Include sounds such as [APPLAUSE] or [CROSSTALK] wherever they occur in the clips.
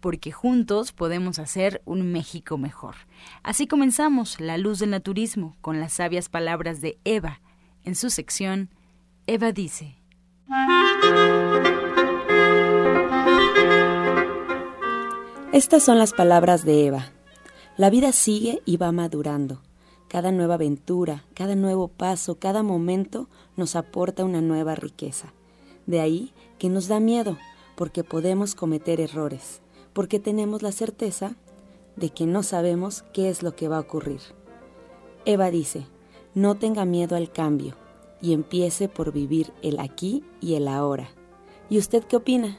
porque juntos podemos hacer un México mejor. Así comenzamos La Luz del Naturismo con las sabias palabras de Eva. En su sección, Eva dice. Estas son las palabras de Eva. La vida sigue y va madurando. Cada nueva aventura, cada nuevo paso, cada momento nos aporta una nueva riqueza. De ahí que nos da miedo, porque podemos cometer errores porque tenemos la certeza de que no sabemos qué es lo que va a ocurrir. Eva dice, no tenga miedo al cambio y empiece por vivir el aquí y el ahora. ¿Y usted qué opina?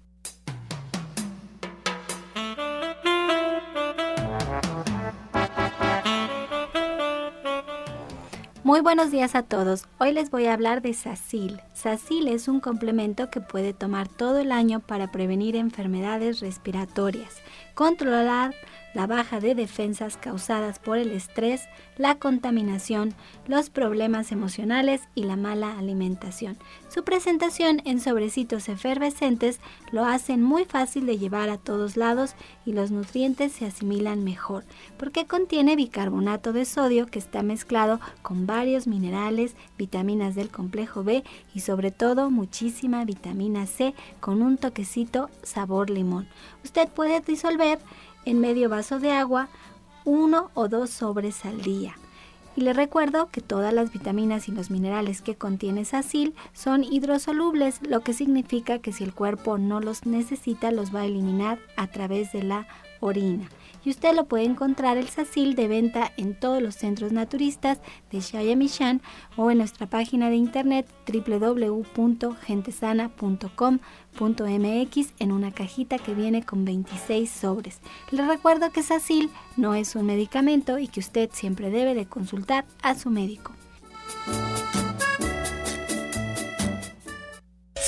Muy buenos días a todos. Hoy les voy a hablar de Sacil. Sacil es un complemento que puede tomar todo el año para prevenir enfermedades respiratorias, controlar la baja de defensas causadas por el estrés, la contaminación, los problemas emocionales y la mala alimentación. Su presentación en sobrecitos efervescentes lo hacen muy fácil de llevar a todos lados y los nutrientes se asimilan mejor, porque contiene bicarbonato de sodio que está mezclado con varios minerales, vitaminas del complejo B y sobre todo muchísima vitamina C con un toquecito sabor limón. Usted puede disolver en medio vaso de agua, uno o dos sobres al día. Y le recuerdo que todas las vitaminas y los minerales que contiene Sacil son hidrosolubles, lo que significa que si el cuerpo no los necesita, los va a eliminar a través de la orina y usted lo puede encontrar el Sacil de venta en todos los centros naturistas de Shayamishan o en nuestra página de internet www.gentesana.com.mx en una cajita que viene con 26 sobres. Le recuerdo que Sacil no es un medicamento y que usted siempre debe de consultar a su médico.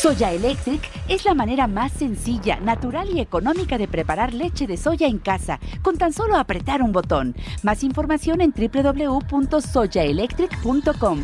Soya Electric es la manera más sencilla, natural y económica de preparar leche de soya en casa, con tan solo apretar un botón. Más información en www.soyaelectric.com.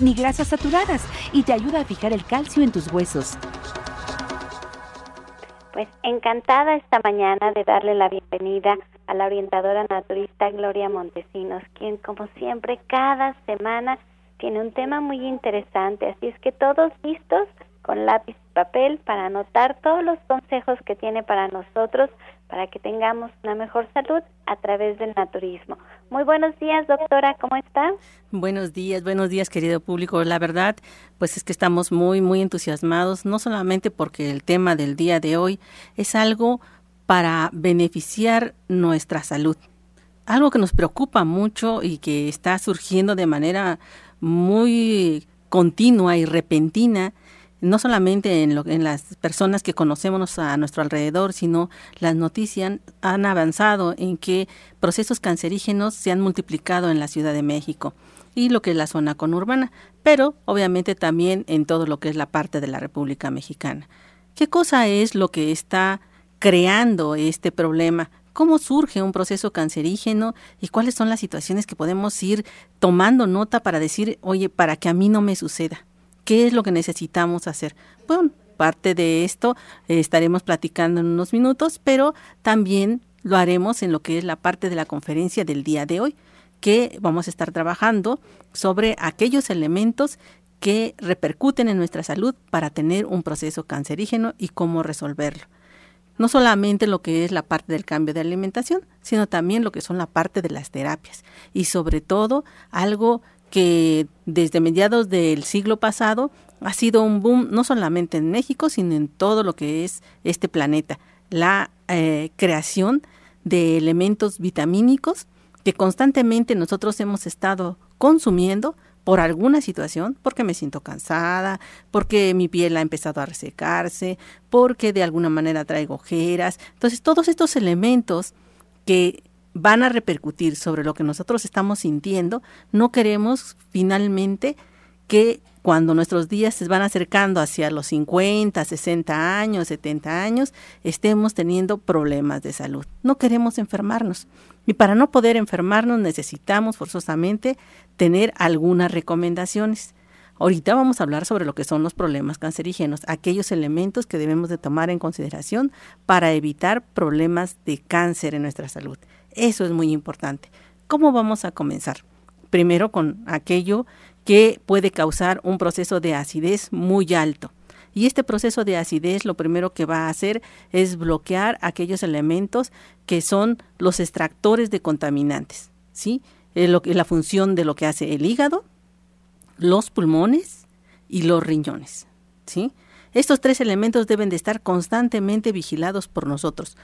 ni grasas saturadas y te ayuda a fijar el calcio en tus huesos. Pues encantada esta mañana de darle la bienvenida a la orientadora naturista Gloria Montesinos, quien como siempre cada semana tiene un tema muy interesante, así es que todos listos con lápiz y papel para anotar todos los consejos que tiene para nosotros para que tengamos una mejor salud a través del naturismo. Muy buenos días, doctora, ¿cómo está? Buenos días, buenos días, querido público. La verdad, pues es que estamos muy, muy entusiasmados, no solamente porque el tema del día de hoy es algo para beneficiar nuestra salud. Algo que nos preocupa mucho y que está surgiendo de manera muy continua y repentina no solamente en, lo, en las personas que conocemos a nuestro alrededor, sino las noticias han avanzado en que procesos cancerígenos se han multiplicado en la Ciudad de México y lo que es la zona conurbana, pero obviamente también en todo lo que es la parte de la República Mexicana. ¿Qué cosa es lo que está creando este problema? ¿Cómo surge un proceso cancerígeno y cuáles son las situaciones que podemos ir tomando nota para decir, oye, para que a mí no me suceda? ¿Qué es lo que necesitamos hacer? Bueno, parte de esto eh, estaremos platicando en unos minutos, pero también lo haremos en lo que es la parte de la conferencia del día de hoy, que vamos a estar trabajando sobre aquellos elementos que repercuten en nuestra salud para tener un proceso cancerígeno y cómo resolverlo. No solamente lo que es la parte del cambio de alimentación, sino también lo que son la parte de las terapias y sobre todo algo que desde mediados del siglo pasado ha sido un boom no solamente en México, sino en todo lo que es este planeta, la eh, creación de elementos vitamínicos que constantemente nosotros hemos estado consumiendo por alguna situación, porque me siento cansada, porque mi piel ha empezado a resecarse, porque de alguna manera traigo ojeras. Entonces, todos estos elementos que van a repercutir sobre lo que nosotros estamos sintiendo, no queremos finalmente que cuando nuestros días se van acercando hacia los 50, 60 años, 70 años, estemos teniendo problemas de salud. No queremos enfermarnos. Y para no poder enfermarnos necesitamos forzosamente tener algunas recomendaciones. Ahorita vamos a hablar sobre lo que son los problemas cancerígenos, aquellos elementos que debemos de tomar en consideración para evitar problemas de cáncer en nuestra salud. Eso es muy importante. ¿Cómo vamos a comenzar? Primero con aquello que puede causar un proceso de acidez muy alto. Y este proceso de acidez lo primero que va a hacer es bloquear aquellos elementos que son los extractores de contaminantes, ¿sí? Eh, la función de lo que hace el hígado, los pulmones y los riñones, ¿sí? Estos tres elementos deben de estar constantemente vigilados por nosotros.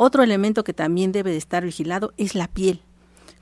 Otro elemento que también debe de estar vigilado es la piel.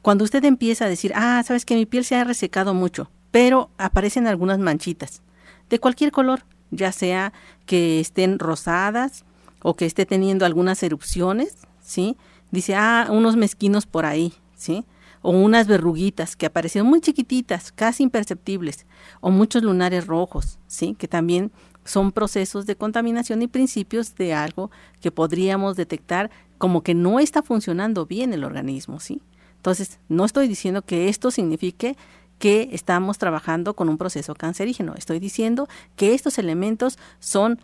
Cuando usted empieza a decir, ah, sabes que mi piel se ha resecado mucho, pero aparecen algunas manchitas, de cualquier color, ya sea que estén rosadas o que esté teniendo algunas erupciones, ¿sí? Dice, ah, unos mezquinos por ahí, ¿sí? O unas verruguitas que aparecieron muy chiquititas, casi imperceptibles, o muchos lunares rojos, ¿sí? Que también son procesos de contaminación y principios de algo que podríamos detectar como que no está funcionando bien el organismo, ¿sí? Entonces, no estoy diciendo que esto signifique que estamos trabajando con un proceso cancerígeno. Estoy diciendo que estos elementos son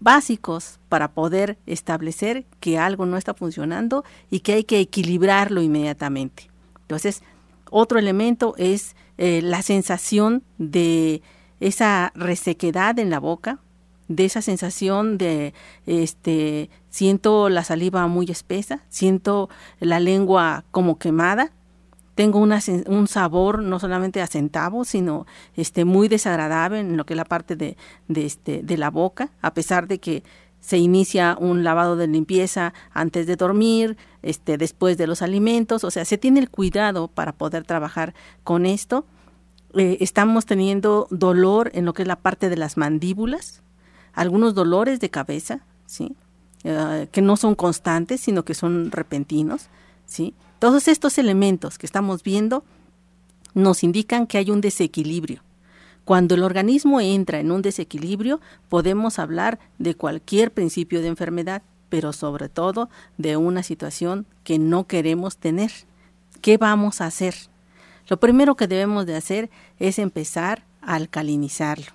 básicos para poder establecer que algo no está funcionando y que hay que equilibrarlo inmediatamente. Entonces, otro elemento es eh, la sensación de esa resequedad en la boca, de esa sensación de este siento la saliva muy espesa, siento la lengua como quemada, tengo un sabor no solamente a centavo, sino este, muy desagradable en lo que es la parte de, de, este, de la boca, a pesar de que se inicia un lavado de limpieza antes de dormir, este, después de los alimentos, o sea, se tiene el cuidado para poder trabajar con esto. Eh, estamos teniendo dolor en lo que es la parte de las mandíbulas, algunos dolores de cabeza, ¿sí? Eh, que no son constantes, sino que son repentinos, ¿sí? Todos estos elementos que estamos viendo nos indican que hay un desequilibrio. Cuando el organismo entra en un desequilibrio, podemos hablar de cualquier principio de enfermedad, pero sobre todo de una situación que no queremos tener. ¿Qué vamos a hacer? Lo primero que debemos de hacer es empezar a alcalinizarlo,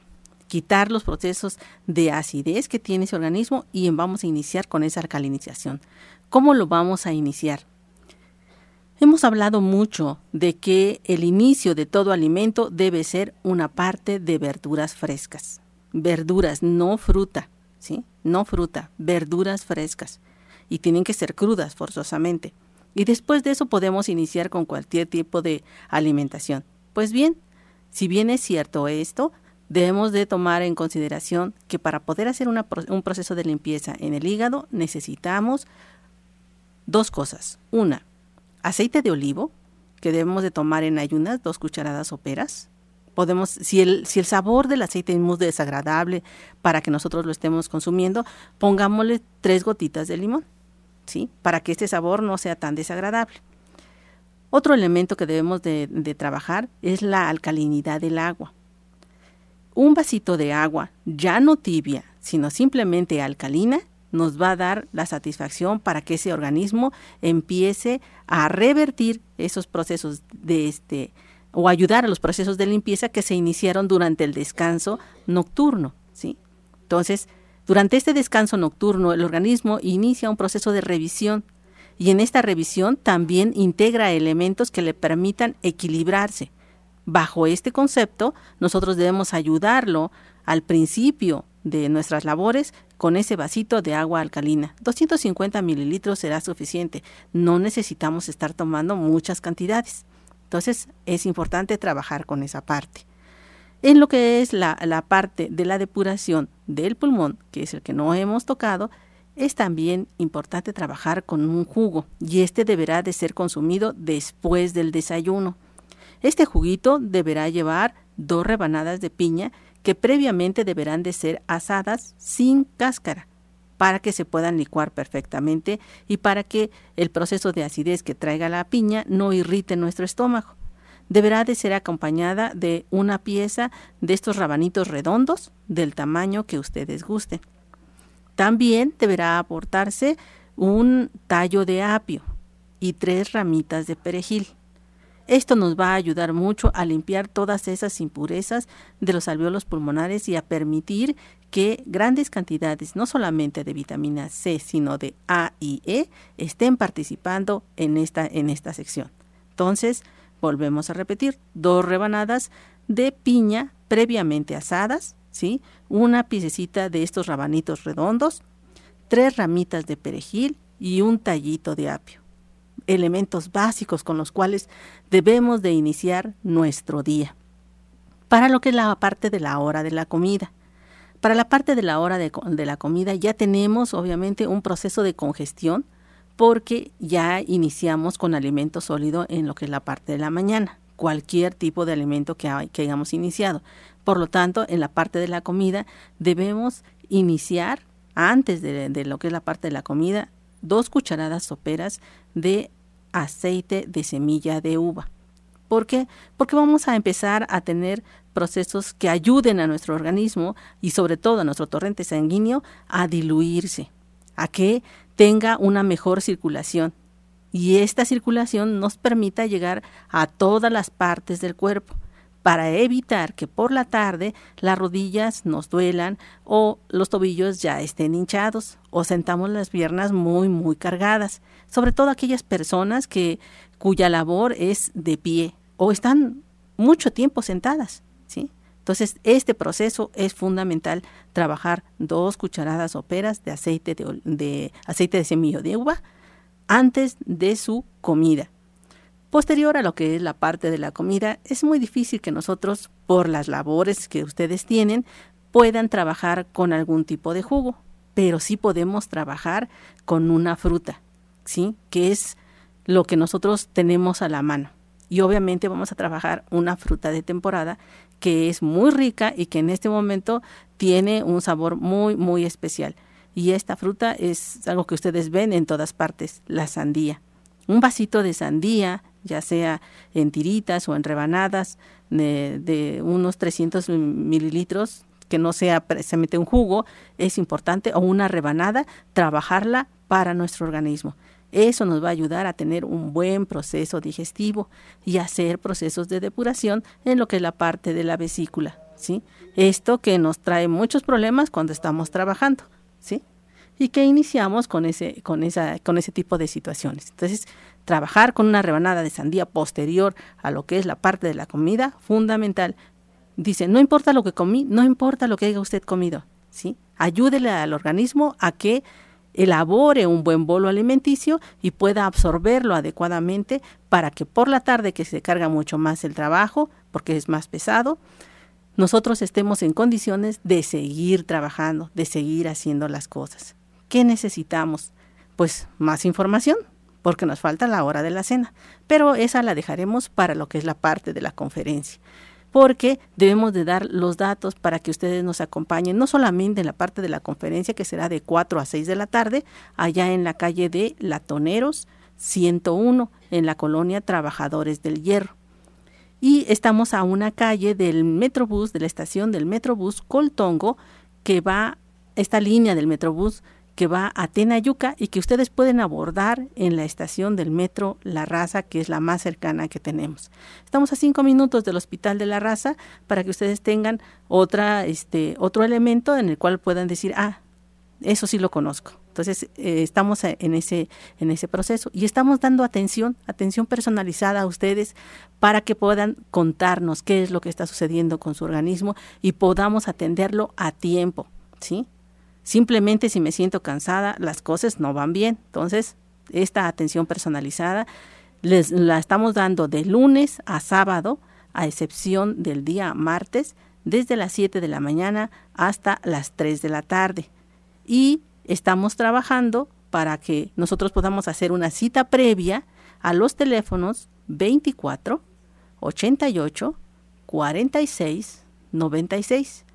quitar los procesos de acidez que tiene ese organismo y vamos a iniciar con esa alcalinización. ¿Cómo lo vamos a iniciar? Hemos hablado mucho de que el inicio de todo alimento debe ser una parte de verduras frescas. Verduras, no fruta, ¿sí? No fruta, verduras frescas. Y tienen que ser crudas forzosamente. Y después de eso podemos iniciar con cualquier tipo de alimentación. Pues bien, si bien es cierto esto, debemos de tomar en consideración que para poder hacer un proceso de limpieza en el hígado necesitamos dos cosas. Una, aceite de olivo, que debemos de tomar en ayunas, dos cucharadas soperas, podemos, si el, si el sabor del aceite es muy desagradable para que nosotros lo estemos consumiendo, pongámosle tres gotitas de limón, ¿sí? Para que este sabor no sea tan desagradable. Otro elemento que debemos de, de trabajar es la alcalinidad del agua. Un vasito de agua, ya no tibia, sino simplemente alcalina, nos va a dar la satisfacción para que ese organismo empiece a revertir esos procesos de este o ayudar a los procesos de limpieza que se iniciaron durante el descanso nocturno, ¿sí? Entonces, durante este descanso nocturno el organismo inicia un proceso de revisión y en esta revisión también integra elementos que le permitan equilibrarse. Bajo este concepto, nosotros debemos ayudarlo al principio de nuestras labores con ese vasito de agua alcalina. 250 mililitros será suficiente. No necesitamos estar tomando muchas cantidades. Entonces es importante trabajar con esa parte. En lo que es la, parte de la depuración del pulmón, que es el que no hemos tocado, es también importante trabajar con un jugo y este deberá de ser consumido después del desayuno. Este juguito deberá llevar dos rebanadas de piña que previamente deberán de ser asadas sin cáscara para que se puedan licuar perfectamente y para que el proceso de acidez que traiga la piña no irrite nuestro estómago. Deberá de ser acompañada de una pieza de estos rabanitos redondos del tamaño que ustedes gusten. También deberá aportarse un tallo de apio y tres ramitas de perejil. Esto nos va a ayudar mucho a limpiar todas esas impurezas de los alveolos pulmonares y a permitir que grandes cantidades, no solamente de vitamina C, sino de A y E, estén participando en esta, en esta sección. Entonces, volvemos a repetir, dos rebanadas de piña previamente asadas, ¿sí? Una piececita de estos rabanitos redondos, tres ramitas de perejil y un tallito de apio. Elementos básicos con los cuales debemos de iniciar nuestro día. Para lo que es la parte de la hora de la comida. Para la parte de la hora de, la comida ya tenemos obviamente un proceso de congestión porque ya iniciamos con alimento sólido en lo que es la parte de la mañana, cualquier tipo de alimento que, hayamos iniciado. Por lo tanto, en la parte de la comida debemos iniciar, antes de, de lo que es la parte de la comida, dos cucharadas soperas de aceite de semilla de uva. ¿Por qué? Porque vamos a empezar a tener procesos que ayuden a nuestro organismo y sobre todo a nuestro torrente sanguíneo a diluirse, a que tenga una mejor circulación. Y esta circulación nos permita llegar a todas las partes del cuerpo para evitar que por la tarde las rodillas nos duelan o los tobillos ya estén hinchados o sentamos las piernas muy muy cargadas, sobre todo aquellas personas que cuya labor es de pie o están mucho tiempo sentadas. ¿sí? Entonces, este proceso es fundamental, trabajar dos cucharadas soperas de aceite de, de aceite de semillo de uva antes de su comida. Posterior a lo que es la parte de la comida, es muy difícil que nosotros, por las labores que ustedes tienen, puedan trabajar con algún tipo de jugo, pero sí podemos trabajar con una fruta, ¿sí? Que es lo que nosotros tenemos a la mano. Y obviamente vamos a trabajar una fruta de temporada que es muy rica y que en este momento tiene un sabor muy, muy especial. Y esta fruta es algo que ustedes ven en todas partes, la sandía. Un vasito de sandía, ya sea en tiritas o en rebanadas de, unos 300 mililitros, que no sea precisamente un jugo, es importante, o una rebanada, trabajarla para nuestro organismo. Eso nos va a ayudar a tener un buen proceso digestivo y hacer procesos de depuración en lo que es la parte de la vesícula, ¿sí? Esto que nos trae muchos problemas cuando estamos trabajando, ¿sí? Y que iniciamos con ese, con esa, con ese tipo de situaciones. Entonces, trabajar con una rebanada de sandía posterior a lo que es la parte de la comida, fundamental. Dice, no importa lo que comí, no importa lo que haya usted comido, ¿sí? Ayúdele al organismo a que elabore un buen bolo alimenticio y pueda absorberlo adecuadamente para que por la tarde que se carga mucho más el trabajo, porque es más pesado, nosotros estemos en condiciones de seguir trabajando, de seguir haciendo las cosas. ¿Qué necesitamos? Pues más información, porque nos falta la hora de la cena, pero esa la dejaremos para lo que es la parte de la conferencia. porque debemos de dar los datos para que ustedes nos acompañen, no solamente en la parte de la conferencia que será de 4 a 6 de la tarde, allá en la calle de Latoneros 101, en la colonia Trabajadores del Hierro. Y estamos a una calle del Metrobús, de la estación del Metrobús Coltongo, que va, esta línea del Metrobús que va a Tenayuca y que ustedes pueden abordar en la estación del metro La Raza, que es la más cercana que tenemos. Estamos a cinco minutos del Hospital de La Raza para que ustedes tengan otra, este, otro elemento en el cual puedan decir, ah, eso sí lo conozco. Entonces, eh, estamos en ese, en ese proceso y estamos dando atención, atención personalizada a ustedes para que puedan contarnos qué es lo que está sucediendo con su organismo y podamos atenderlo a tiempo, ¿sí? Simplemente si me siento cansada, las cosas no van bien. Entonces, esta atención personalizada les la estamos dando de lunes a sábado, a excepción del día martes, desde las 7 de la mañana hasta las 3 de la tarde. Y estamos trabajando para que nosotros podamos hacer una cita previa a los teléfonos 24 88 46 96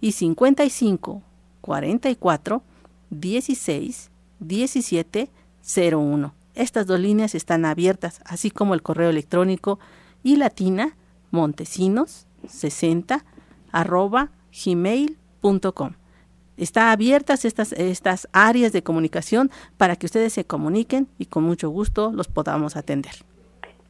y 55 44 16 17 01. Estas dos líneas están abiertas, así como el correo electrónico y latina montesinos 60 arroba gmail.com. Está abiertas estas, estas áreas de comunicación para que ustedes se comuniquen y con mucho gusto los podamos atender.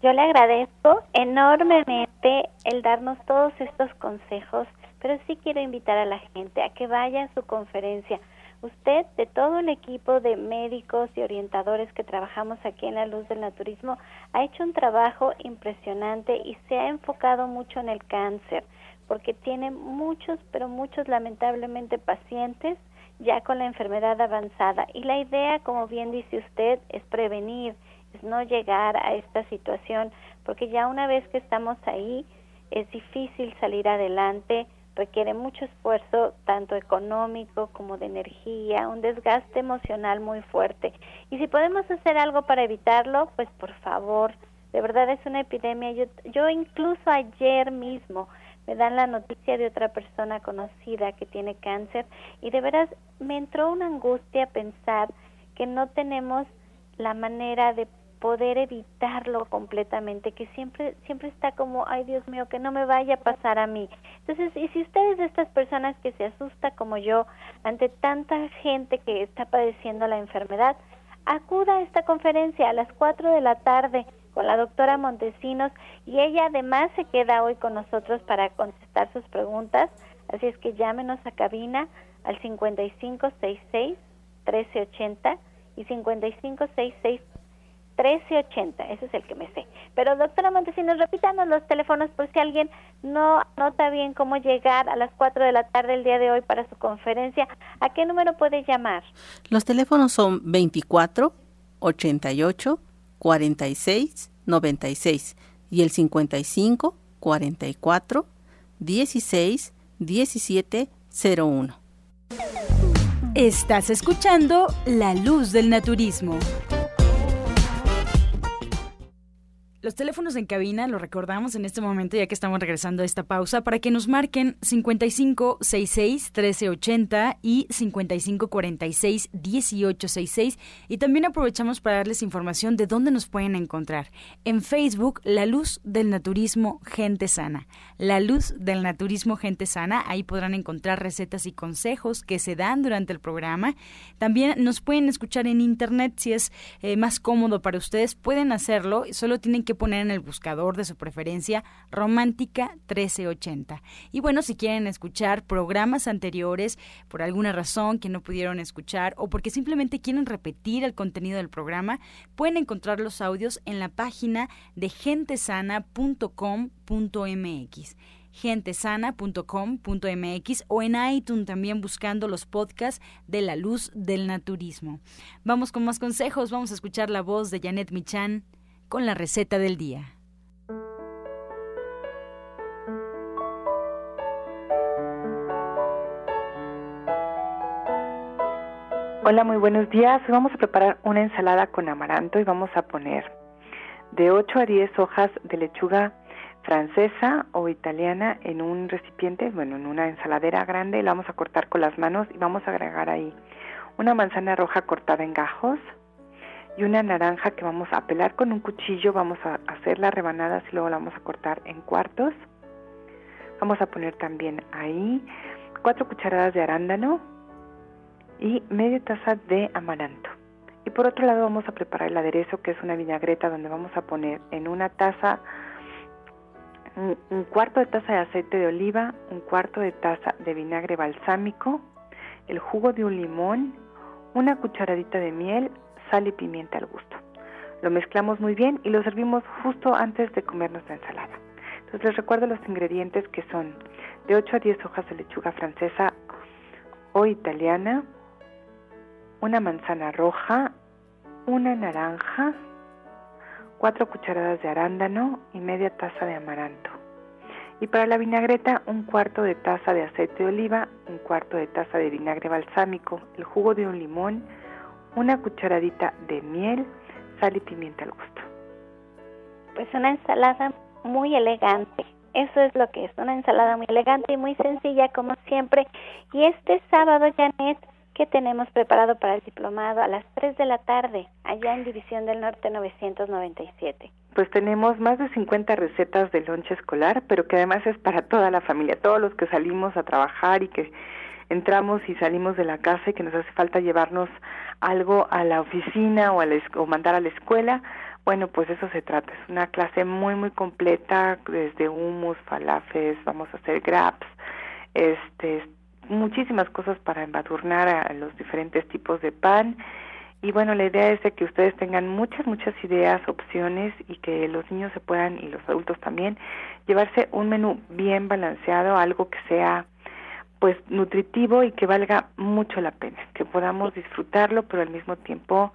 Yo le agradezco enormemente el darnos todos estos consejos pero sí quiero invitar a la gente a que vaya a su conferencia. Usted, de todo el equipo de médicos y orientadores que trabajamos aquí en la Luz del Naturismo, ha hecho un trabajo impresionante y se ha enfocado mucho en el cáncer, porque tiene muchos, pero muchos lamentablemente pacientes ya con la enfermedad avanzada. Y la idea, como bien dice usted, es prevenir, es no llegar a esta situación, porque ya una vez que estamos ahí, es difícil salir adelante requiere mucho esfuerzo, tanto económico como de energía, un desgaste emocional muy fuerte. Y si podemos hacer algo para evitarlo, pues por favor, de verdad es una epidemia. Yo, yo incluso ayer mismo me dan la noticia de otra persona conocida que tiene cáncer y de veras me entró una angustia pensar que no tenemos la manera de poder evitarlo completamente, que siempre siempre está como, ay Dios mío, que no me vaya a pasar a mí. Entonces, y si ustedes de estas personas que se asusta como yo ante tanta gente que está padeciendo la enfermedad, acuda a esta conferencia a las 4 de la tarde con la doctora Montesinos y ella además se queda hoy con nosotros para contestar sus preguntas, así es que llámenos a cabina al 5566 1380 y 5566 1380, ese es el que me sé. Pero doctora Montesinos, repítanos los teléfonos por si alguien no nota bien cómo llegar a las 4 de la tarde el día de hoy para su conferencia. ¿A qué número puede llamar? Los teléfonos son 24 88 46 96 y el 55 44 16 17 01. Estás escuchando La Luz del Naturismo. Los teléfonos en cabina los recordamos en este momento, ya que estamos regresando a esta pausa, para que nos marquen 5566-1380 y 5546-1866. Y también aprovechamos para darles información de dónde nos pueden encontrar. En Facebook, La Luz del Naturismo Gente Sana. La Luz del Naturismo Gente Sana. Ahí podrán encontrar recetas y consejos que se dan durante el programa. También nos pueden escuchar en Internet si es eh, más cómodo para ustedes. Pueden hacerlo, solo tienen que poner en el buscador de su preferencia Romántica 1380. Y bueno, si quieren escuchar programas anteriores por alguna razón que no pudieron escuchar o porque simplemente quieren repetir el contenido del programa, pueden encontrar los audios en la página de gentesana.com.mx gentesana.com.mx o en iTunes también buscando los podcasts de la luz del naturismo. Vamos con más consejos, vamos a escuchar la voz de Janet Michan con la receta del día. Hola, muy buenos días. Hoy vamos a preparar una ensalada con amaranto y vamos a poner de 8 a 10 hojas de lechuga francesa o italiana en un recipiente, bueno, en una ensaladera grande, la vamos a cortar con las manos y vamos a agregar ahí una manzana roja cortada en gajos y una naranja que vamos a pelar con un cuchillo, vamos a hacer las rebanadas y luego la vamos a cortar en cuartos. Vamos a poner también ahí cuatro cucharadas de arándano y media taza de amaranto. Y por otro lado vamos a preparar el aderezo que es una vinagreta donde vamos a poner en una taza un, cuarto de taza de aceite de oliva, un cuarto de taza de vinagre balsámico, el jugo de un limón, una cucharadita de miel, sal y pimienta al gusto. Lo mezclamos muy bien y lo servimos justo antes de comer nuestra ensalada. Entonces les recuerdo los ingredientes que son de 8 a 10 hojas de lechuga francesa o italiana, una manzana roja, una naranja, cuatro cucharadas de arándano y media taza de amaranto. Y para la vinagreta, un cuarto de taza de aceite de oliva, un cuarto de taza de vinagre balsámico, el jugo de un limón, una cucharadita de miel, sal y pimienta al gusto. Pues una ensalada muy elegante. Eso es lo que es, una ensalada muy elegante y muy sencilla como siempre. Y este sábado, Janet, ¿qué tenemos preparado para el diplomado a las 3 de la tarde, allá en División del Norte 997? Pues tenemos más de 50 recetas de lonche escolar, pero que además es para toda la familia, todos los que salimos a trabajar y que entramos y salimos de la casa y que nos hace falta llevarnos algo a la oficina o, a o mandar a la escuela, bueno, pues eso se trata. Es una clase muy, muy completa, desde hummus, falafes, vamos a hacer grabs, este, muchísimas cosas para embadurnar a los diferentes tipos de pan. Y bueno, la idea es de que ustedes tengan muchas, muchas ideas, opciones y que los niños se puedan, y los adultos también, llevarse un menú bien balanceado, algo que sea pues nutritivo y que valga mucho la pena, que podamos disfrutarlo, pero al mismo tiempo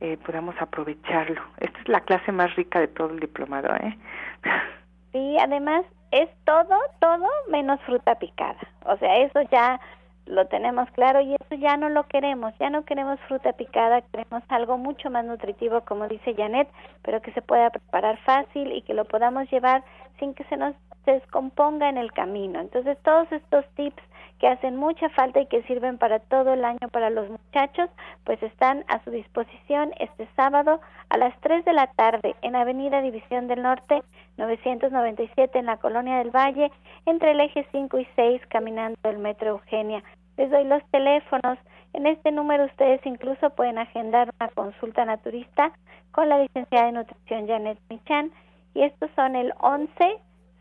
eh, podamos aprovecharlo. Esta es la clase más rica de todo el diplomado, ¿eh? [LAUGHS] Sí, además es todo, todo menos fruta picada. O sea, eso ya lo tenemos claro y eso ya no lo queremos, ya no queremos fruta picada, queremos algo mucho más nutritivo, como dice Janet, pero que se pueda preparar fácil y que lo podamos llevar sin que se nos descomponga en el camino. Entonces, todos estos tips que hacen mucha falta y que sirven para todo el año para los muchachos, pues están a su disposición este sábado a las 3 de la tarde en Avenida División del Norte 997 en la Colonia del Valle, entre el eje 5 y 6 caminando el Metro Eugenia. Les doy los teléfonos. En este número ustedes incluso pueden agendar una consulta naturista con la licenciada de nutrición Janet Michan y estos son el 11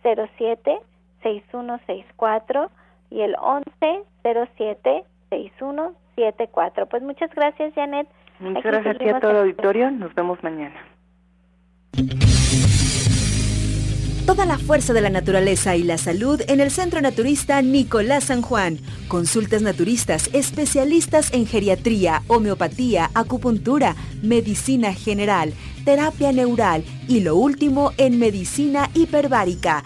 07 6164 y el 1107-6174. Pues muchas gracias, Janet. Muchas gracias a ti a todo el auditorio. Nos vemos mañana. Toda la fuerza de la naturaleza y la salud en el Centro Naturista Nicolás San Juan. Consultas naturistas, especialistas en geriatría, homeopatía, acupuntura, medicina general, terapia neural y lo último en medicina hiperbárica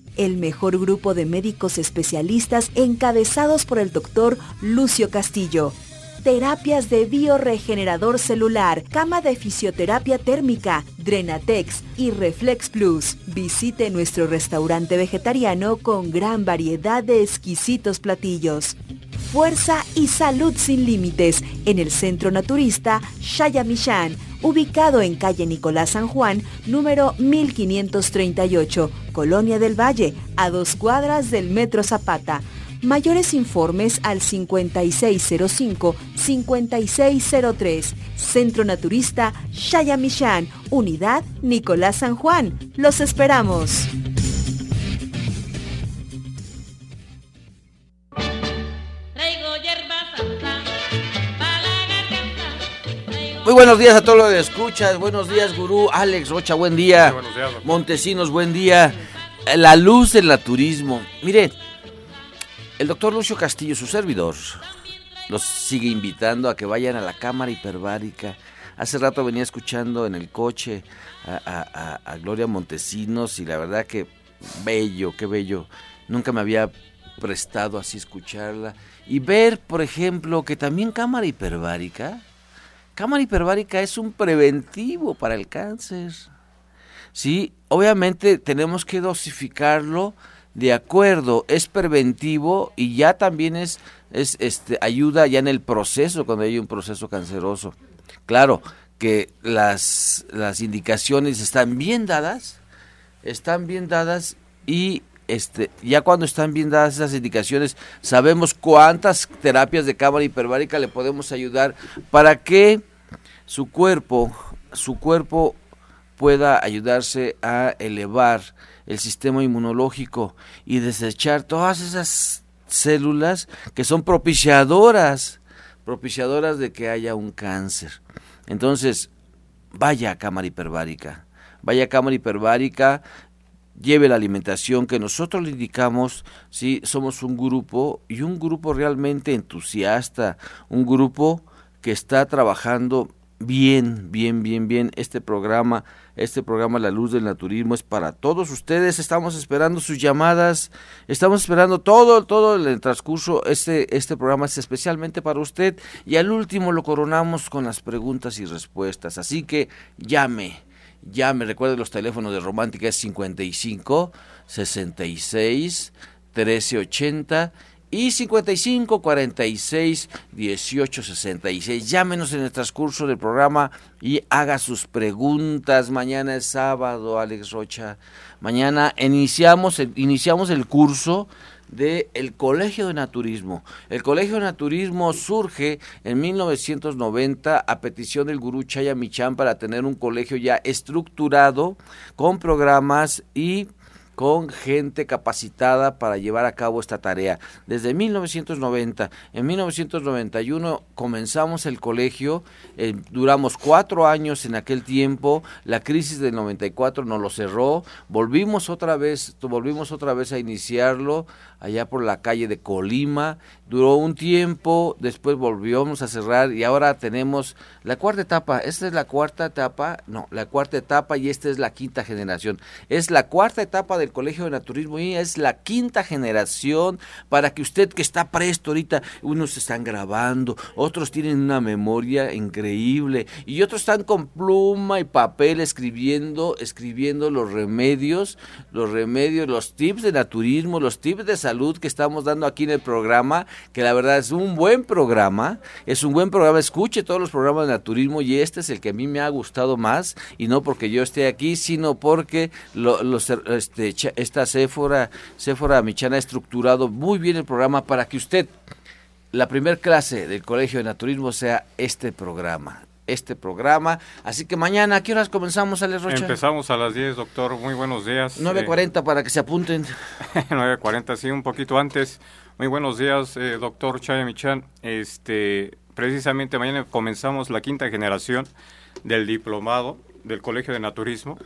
el mejor grupo de médicos especialistas encabezados por el doctor Lucio Castillo. Terapias de bioregenerador celular, cama de fisioterapia térmica, Drenatex y Reflex Plus. Visite nuestro restaurante vegetariano con gran variedad de exquisitos platillos. Fuerza y salud sin límites en el Centro Naturista Shayamishan ubicado en calle Nicolás San Juan, número 1538, Colonia del Valle, a dos cuadras del Metro Zapata. Mayores informes al 5605-5603. Centro Naturista Shayamishan, Unidad Nicolás San Juan. Los esperamos. Muy buenos días a todos los que escuchas. Buenos días, gurú. Alex Rocha, buen día. Montesinos, buen día. La luz del naturismo. Mire, el doctor Lucio Castillo, su servidor, los sigue invitando a que vayan a la cámara hiperbárica. Hace rato venía escuchando en el coche a, Gloria Montesinos y la verdad que bello, qué bello. Nunca me había prestado así escucharla. Y ver, por ejemplo, que también cámara hiperbárica, cámara hiperbárica es un preventivo para el cáncer. Sí, obviamente tenemos que dosificarlo de acuerdo, es preventivo y ya también es, es este, ayuda ya en el proceso, cuando hay un proceso canceroso. Claro que las, las indicaciones están bien dadas, están bien dadas y este, ya cuando están bien dadas esas indicaciones, sabemos cuántas terapias de cámara hiperbárica le podemos ayudar para que su cuerpo, su cuerpo pueda ayudarse a elevar el sistema inmunológico y desechar todas esas células que son propiciadoras, propiciadoras de que haya un cáncer. Entonces, vaya a cámara hiperbárica, vaya cámara hiperbárica, lleve la alimentación que nosotros le indicamos, si somos un grupo y un grupo realmente entusiasta, un grupo que está trabajando bien, bien, bien, bien este programa este programa La Luz del Naturismo es para todos ustedes. Estamos esperando sus llamadas. Estamos esperando todo, todo el transcurso. Este, este programa es especialmente para usted. Y al último lo coronamos con las preguntas y respuestas. Así que llame. Llame. Recuerde los teléfonos de Romántica es 55 66 1380 y 55 46 18 66. Llámenos en el transcurso del programa y haga sus preguntas. Mañana es sábado, Alex Rocha. Mañana iniciamos iniciamos el curso del el Colegio de Naturismo. El Colegio de Naturismo surge en 1990 a petición del gurú Chaya Michan para tener un colegio ya estructurado con programas y con gente capacitada para llevar a cabo esta tarea. Desde 1990, en 1991 comenzamos el colegio, eh, duramos cuatro años en aquel tiempo, la crisis del 94 nos lo cerró, volvimos otra vez, volvimos otra vez a iniciarlo allá por la calle de Colima, duró un tiempo, después volvimos a cerrar y ahora tenemos la cuarta etapa, esta es la cuarta etapa, no, la cuarta etapa y esta es la quinta generación. Es la cuarta etapa del Colegio de Naturismo y es la quinta generación para que usted que está presto ahorita, unos están grabando, otros tienen una memoria increíble y otros están con pluma y papel escribiendo, escribiendo los remedios, los remedios, los tips de naturismo, los tips de salud que estamos dando aquí en el programa que la verdad es un buen programa, es un buen programa, escuche todos los programas de naturismo y este es el que a mí me ha gustado más y no porque yo esté aquí, sino porque los, este, esta Sephora, Sephora Michana ha estructurado muy bien el programa para que usted, la primer clase del Colegio de Naturismo sea este programa este programa. Así que mañana, ¿a qué horas comenzamos, Alex Rocha? Empezamos a las 10, doctor. Muy buenos días. 9.40 eh, para que se apunten. [LAUGHS] 9.40, sí, un poquito antes. Muy buenos días, eh, doctor Chaya Michan. Este, precisamente mañana comenzamos la quinta generación del diplomado del Colegio de Naturismo.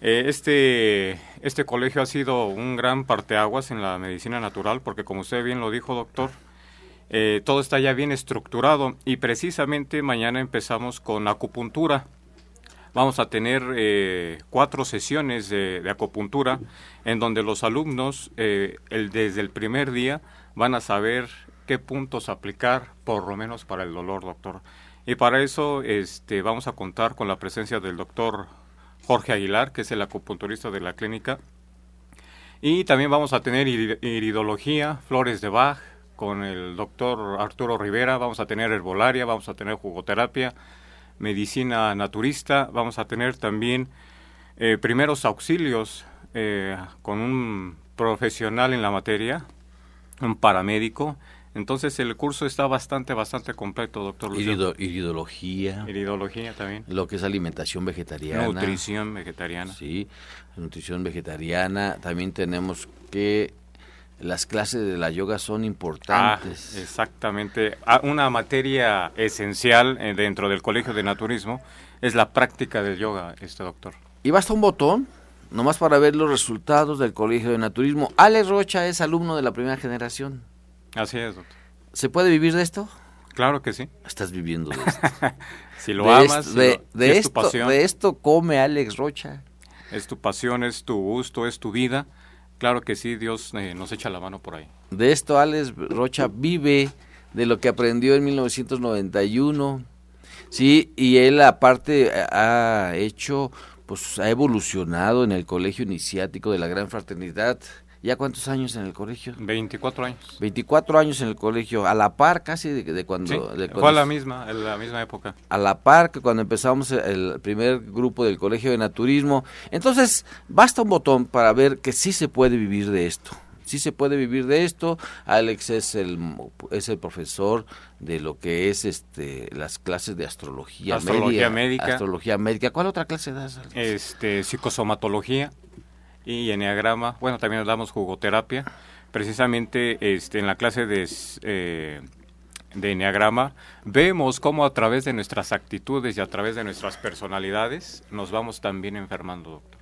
Eh, este, este colegio ha sido un gran parteaguas en la medicina natural porque, como usted bien lo dijo, doctor, eh, todo está ya bien estructurado y precisamente mañana empezamos con acupuntura. Vamos a tener eh, cuatro sesiones de, acupuntura en donde los alumnos eh, el, desde el primer día van a saber qué puntos aplicar, por lo menos para el dolor, doctor. Y para eso este, vamos a contar con la presencia del doctor Jorge Aguilar, que es el acupunturista de la clínica. Y también vamos a tener iridología, flores de Bach, con el doctor Arturo Rivera, vamos a tener herbolaria, vamos a tener jugoterapia, medicina naturista, vamos a tener también eh, primeros auxilios eh, con un profesional en la materia, un paramédico. Entonces el curso está bastante, bastante completo, doctor Irido, iridología. Iridología también. Lo que es alimentación vegetariana. Nutrición vegetariana. Sí, nutrición vegetariana. También tenemos que las clases de la yoga son importantes. Ah, exactamente. Ah, una materia esencial eh, dentro del Colegio de Naturismo es la práctica del yoga, este doctor. Y basta un botón, nomás para ver los resultados del Colegio de Naturismo. Alex Rocha es alumno de la primera generación. Así es, doctor. ¿Se puede vivir de esto? Claro que sí. Estás viviendo de esto. [LAUGHS] si lo amas, de, de, esto, de esto come Alex Rocha. Es tu pasión, es tu gusto, es tu vida. Claro que sí, Dios eh, nos echa la mano por ahí. De esto Alex Rocha vive, de lo que aprendió en 1991. Sí, y él aparte ha hecho, pues ha evolucionado en el colegio iniciático de la Gran Fraternidad ¿Ya cuántos años en el colegio? 24 años. 24 años en el colegio, a la par casi de, cuando... fue a la misma, en la misma época. A la par que cuando empezamos el primer grupo del colegio de naturismo. Entonces, basta un botón para ver que sí se puede vivir de esto. Sí se puede vivir de esto. Alex es el, es el profesor de lo que es este las clases de astrología, astrología médica. Astrología médica. ¿Cuál otra clase das? Este, psicosomatología y enneagrama. Bueno, también damos jugoterapia. Precisamente este, en la clase de, eh, de enneagrama vemos cómo a través de nuestras actitudes y a través de nuestras personalidades nos vamos también enfermando, doctor.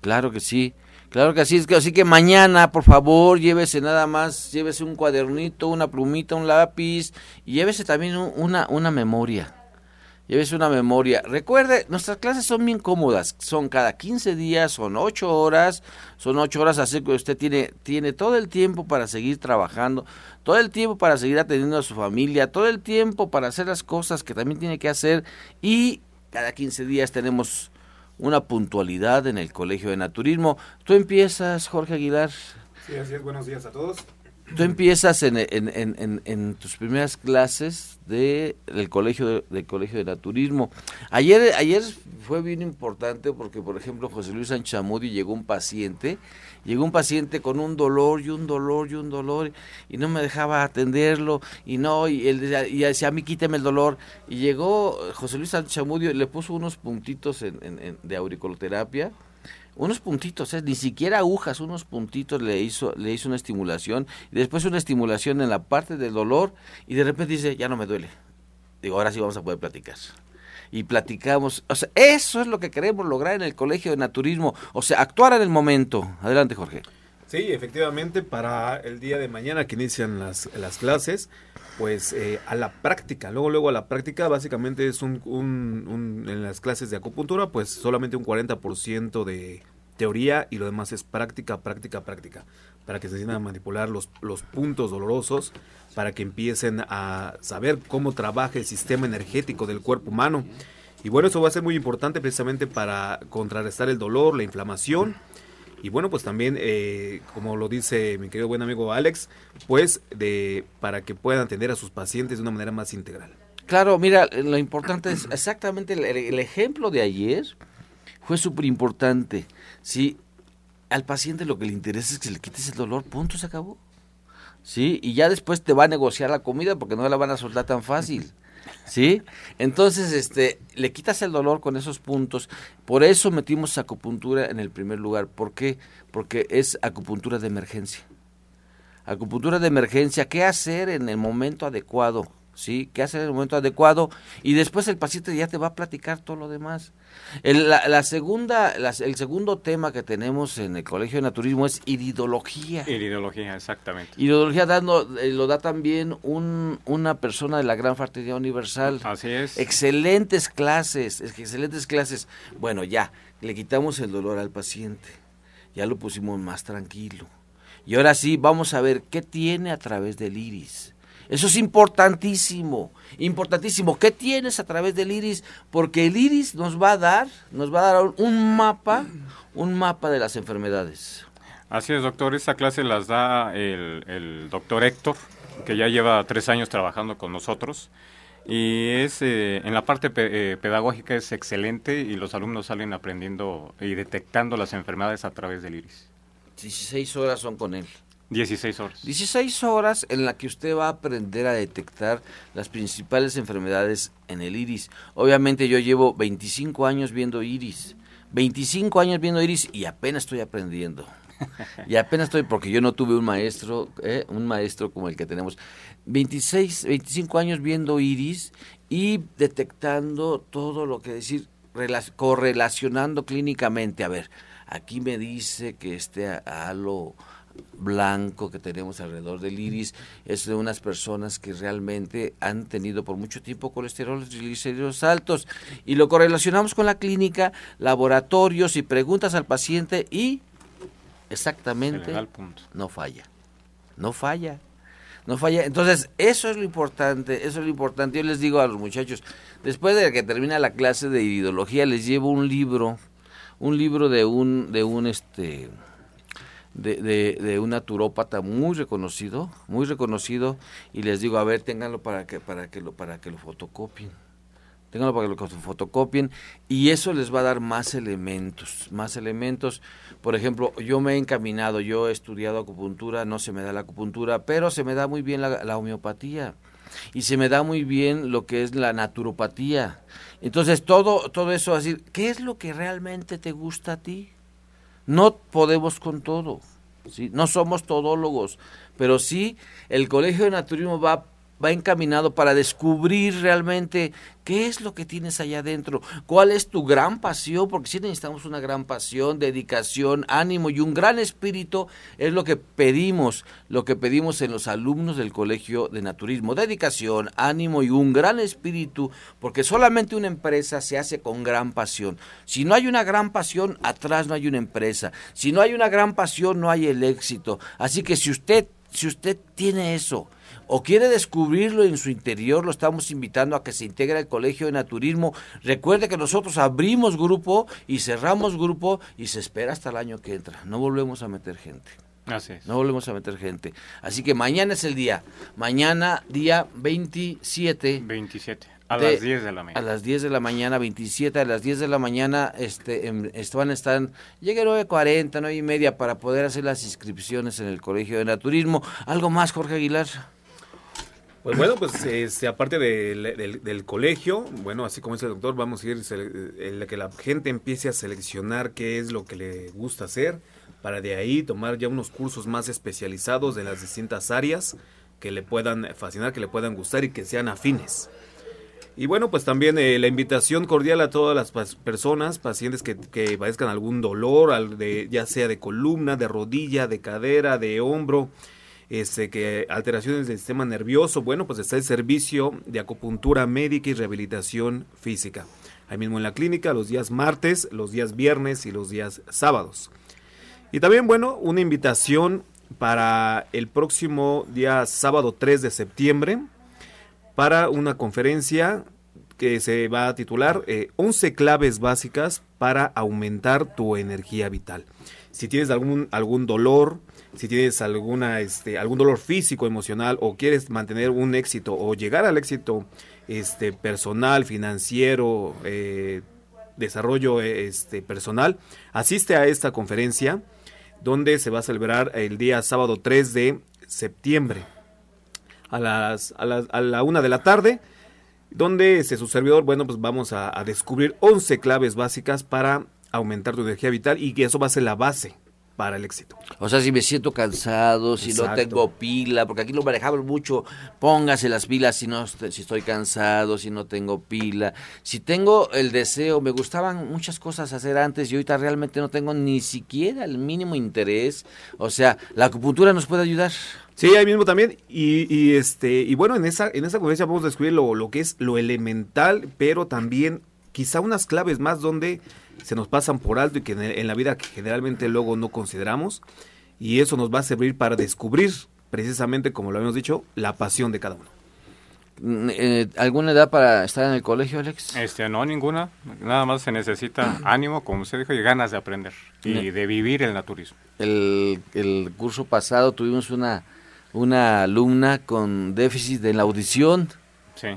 Claro que sí. Claro que así es que así que mañana, por favor, llévese nada más, llévese un cuadernito, una plumita, un lápiz y llévese también una una memoria llévese una memoria. Recuerde, nuestras clases son bien cómodas, son cada 15 días, son 8 horas, son 8 horas, así que usted tiene, tiene todo el tiempo para seguir trabajando, todo el tiempo para seguir atendiendo a su familia, todo el tiempo para hacer las cosas que también tiene que hacer y cada 15 días tenemos una puntualidad en el Colegio de Naturismo. Tú empiezas, Jorge Aguilar. Sí, así es, buenos días a todos. Tú empiezas en, en, en, en tus primeras clases de, del colegio de, del colegio de naturismo. Ayer, ayer fue bien importante porque, por ejemplo, José Luis Anchamudi llegó un paciente, llegó un paciente con un dolor y un dolor y un dolor y no me dejaba atenderlo y no, y él decía, y decía a mí quíteme el dolor. Y llegó José Luis Anchamudi, le puso unos puntitos de auriculoterapia unos puntitos, ¿eh? ni siquiera agujas, unos puntitos le hizo, le hizo una estimulación, y después una estimulación en la parte del dolor, y de repente dice, ya no me duele. Digo, ahora sí vamos a poder platicar. Y platicamos, o sea, eso es lo que queremos lograr en el Colegio de Naturismo, o sea, actuar en el momento. Adelante, Jorge. Sí, efectivamente, para el día de mañana que inician las, las clases, pues eh, a la práctica, luego luego a la práctica básicamente es un, un, en las clases de acupuntura pues solamente un 40% de teoría y lo demás es práctica, práctica, práctica, para que se enseñen a manipular los, los puntos dolorosos, para que empiecen a saber cómo trabaja el sistema energético del cuerpo humano. Y bueno, eso va a ser muy importante precisamente para contrarrestar el dolor, la inflamación y bueno, pues también, eh, como lo dice mi querido buen amigo Alex, pues de para que puedan atender a sus pacientes de una manera más integral. Claro, mira, lo importante es exactamente el, ejemplo de ayer fue súper importante. Si al paciente lo que le interesa es que le quites el dolor, punto, se acabó. ¿Sí? Y ya después te va a negociar la comida porque no la van a soltar tan fácil. ¿Sí? Entonces, este, le quitas el dolor con esos puntos. Por eso metimos acupuntura en el primer lugar. ¿Por qué? Porque es acupuntura de emergencia. Acupuntura de emergencia, ¿qué hacer en el momento adecuado? ¿Sí? ¿Qué hacer en el momento adecuado? Y después el paciente ya te va a platicar todo lo demás. El, la, segunda, el segundo tema que tenemos en el Colegio de Naturismo es iridología. Iridología, exactamente. Iridología dando, eh, lo da también un, una persona de la Gran Fraternidad Universal. Así es. Excelentes clases, excelentes clases. Bueno, ya, le quitamos el dolor al paciente. Ya lo pusimos más tranquilo. Y ahora sí, vamos a ver qué tiene a través del iris eso es importantísimo, importantísimo. ¿Qué tienes a través del iris? Porque el iris nos va a dar, nos va a dar un mapa, un mapa de las enfermedades. Así es, doctor. Esta clase las da el, doctor Héctor, que ya lleva tres años trabajando con nosotros. Y es eh, en la parte eh, pedagógica es excelente y los alumnos salen aprendiendo y detectando las enfermedades a través del iris. 16 horas son con él. 16 horas. 16 horas en la que usted va a aprender a detectar las principales enfermedades en el iris. Obviamente yo llevo 25 años viendo iris. 25 años viendo iris y apenas estoy aprendiendo. y apenas estoy, porque yo no tuve un maestro, ¿eh? un maestro como el que tenemos. 26, 25 años viendo iris y detectando todo lo que decir, correlacionando clínicamente. A ver, aquí me dice que este halo blanco que tenemos alrededor del iris es de unas personas que realmente han tenido por mucho tiempo colesterol triglicéridos altos y lo correlacionamos con la clínica, laboratorios y preguntas al paciente y exactamente no falla. No falla. No falla. Entonces, eso es lo importante, eso es lo importante. Yo les digo a los muchachos, después de que termina la clase de ideología les llevo un libro, un libro de un de un este de, de, de, un naturópata muy reconocido, muy reconocido, y les digo, a ver, ténganlo para que, para que lo, para que lo fotocopien. Ténganlo para que lo fotocopien, y eso les va a dar más elementos, más elementos. Por ejemplo, yo me he encaminado, yo he estudiado acupuntura, no se me da la acupuntura, pero se me da muy bien la, la homeopatía y se me da muy bien lo que es la naturopatía. Entonces, todo, todo eso, así, ¿qué es lo que realmente te gusta a ti? No podemos con todo, ¿sí? no somos todólogos, pero sí el Colegio de Naturismo va va encaminado para descubrir realmente qué es lo que tienes allá adentro, cuál es tu gran pasión, porque sí necesitamos una gran pasión, dedicación, ánimo y un gran espíritu, es lo que pedimos, lo que pedimos en los alumnos del Colegio de Naturismo, dedicación, ánimo y un gran espíritu, porque solamente una empresa se hace con gran pasión. Si no hay una gran pasión, atrás no hay una empresa. Si no hay una gran pasión, no hay el éxito. Así que si usted si usted tiene eso, o quiere descubrirlo en su interior, lo estamos invitando a que se integre al Colegio de Naturismo. Recuerde que nosotros abrimos grupo y cerramos grupo y se espera hasta el año que entra. No volvemos a meter gente. Así es. No volvemos a meter gente. Así que mañana es el día. Mañana, día 27. 27. A las 10 de la mañana. A las 10 de la mañana, 27, a las 10 de la mañana, este, en, van a estar, llegue 9.40, 9 y media para poder hacer las inscripciones en el Colegio de Naturismo. ¿Algo más, Jorge Aguilar? Pues bueno, pues este, aparte del, del, colegio, bueno, así como dice el doctor, vamos a ir el, que la gente empiece a seleccionar qué es lo que le gusta hacer, para de ahí tomar ya unos cursos más especializados en las distintas áreas que le puedan fascinar, que le puedan gustar y que sean afines. Y bueno, pues también eh, la invitación cordial a todas las personas, pacientes que, que padezcan algún dolor, de, ya sea de columna, de rodilla, de cadera, de hombro, este, que alteraciones del sistema nervioso, bueno, pues está el servicio de acupuntura médica y rehabilitación física. Ahí mismo en la clínica, los días martes, los días viernes y los días sábados. Y también, bueno, una invitación para el próximo día sábado 3 de septiembre para una conferencia que se va a titular 11 eh, claves básicas para aumentar tu energía vital. Si tienes algún, algún dolor, si tienes alguna, este, algún dolor físico, emocional, o quieres mantener un éxito o llegar al éxito este, personal, financiero, eh, desarrollo este, personal, asiste a esta conferencia donde se va a celebrar el día sábado 3 de septiembre a, las, a, las, a la una de la tarde donde este, su servidor, bueno, pues vamos a, a descubrir 11 claves básicas para aumentar tu energía vital y que eso va a ser la base para el éxito. O sea, si me siento cansado, si no tengo pila, porque aquí lo manejamos mucho, póngase las pilas si no si estoy cansado, si no tengo pila, si tengo el deseo, me gustaban muchas cosas hacer antes y ahorita realmente no tengo ni siquiera el mínimo interés, o sea, la acupuntura nos puede ayudar. Sí, ahí mismo también. Y, y, este y bueno, en esa en esa conferencia vamos a descubrir lo, lo que es lo elemental, pero también quizá unas claves más donde se nos pasan por alto y que en, la vida generalmente luego no consideramos. Y eso nos va a servir para descubrir, precisamente como lo habíamos dicho, la pasión de cada uno. Mm, eh, ¿Alguna edad para estar en el colegio, Alex? Este, no, ninguna. Nada más se necesita [CLEARS THROAT] ánimo, como usted dijo, y ganas de aprender y de vivir el naturismo. El, el curso pasado tuvimos una, una alumna con déficit de la audición. Sí.